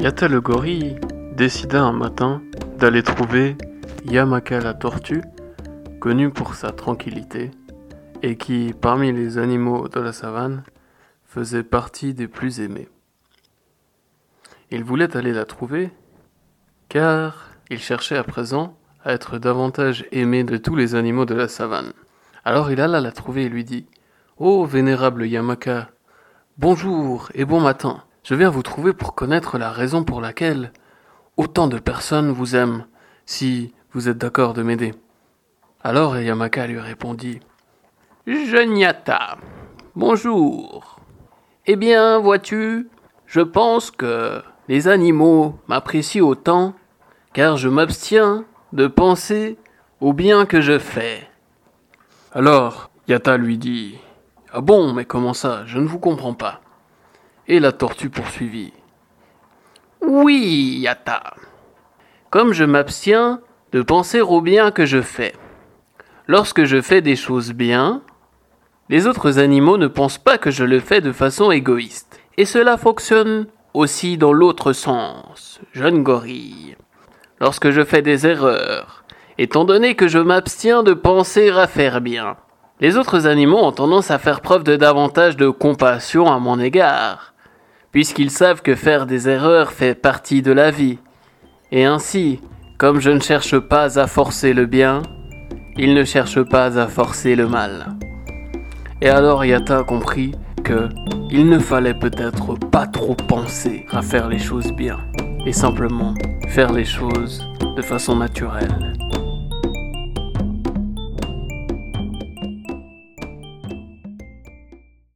Yata le gorille décida un matin d'aller trouver Yamaka la tortue, connue pour sa tranquillité, et qui, parmi les animaux de la savane, faisait partie des plus aimés. Il voulait aller la trouver, car il cherchait à présent à être davantage aimé de tous les animaux de la savane. Alors il alla la trouver et lui dit Ô vénérable Yamaka, bonjour et bon matin. Je viens vous trouver pour connaître la raison pour laquelle autant de personnes vous aiment, si vous êtes d'accord de m'aider. Alors Yamaka lui répondit Jeune Yata, bonjour. Eh bien, vois-tu, je pense que les animaux m'apprécient autant, car je m'abstiens de penser au bien que je fais. Alors Yata lui dit Ah bon, mais comment ça? Je ne vous comprends pas. Et la tortue poursuivit. Oui, Yata. Comme je m'abstiens de penser au bien que je fais. Lorsque je fais des choses bien, les autres animaux ne pensent pas que je le fais de façon égoïste. Et cela fonctionne aussi dans l'autre sens, jeune gorille. Lorsque je fais des erreurs, étant donné que je m'abstiens de penser à faire bien, les autres animaux ont tendance à faire preuve de davantage de compassion à mon égard, puisqu'ils savent que faire des erreurs fait partie de la vie. Et ainsi, comme je ne cherche pas à forcer le bien, ils ne cherchent pas à forcer le mal. Et alors Yata compris que il ne fallait peut-être pas trop penser à faire les choses bien, et simplement faire les choses de façon naturelle.